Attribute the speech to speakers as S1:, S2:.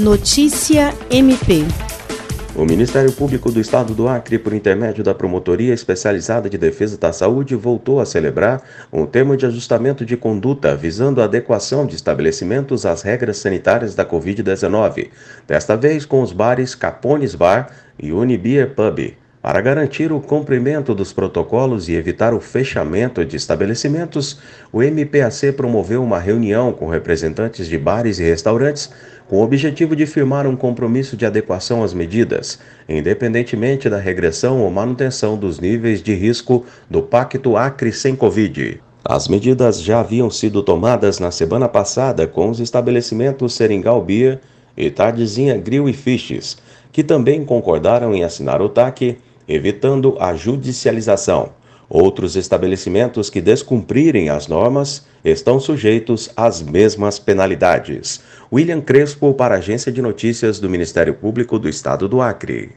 S1: Notícia MP.
S2: O Ministério Público do Estado do Acre, por intermédio da Promotoria Especializada de Defesa da Saúde, voltou a celebrar um termo de ajustamento de conduta visando a adequação de estabelecimentos às regras sanitárias da Covid-19, desta vez com os bares Capones Bar e Unibier Pub. Para garantir o cumprimento dos protocolos e evitar o fechamento de estabelecimentos, o MPAC promoveu uma reunião com representantes de bares e restaurantes com o objetivo de firmar um compromisso de adequação às medidas, independentemente da regressão ou manutenção dos níveis de risco do Pacto Acre sem Covid. As medidas já haviam sido tomadas na semana passada com os estabelecimentos Seringal Beer e Tardezinha Grill e Fishes, que também concordaram em assinar o TAC evitando a judicialização. Outros estabelecimentos que descumprirem as normas estão sujeitos às mesmas penalidades. William Crespo, para a Agência de Notícias do Ministério Público do Estado do Acre.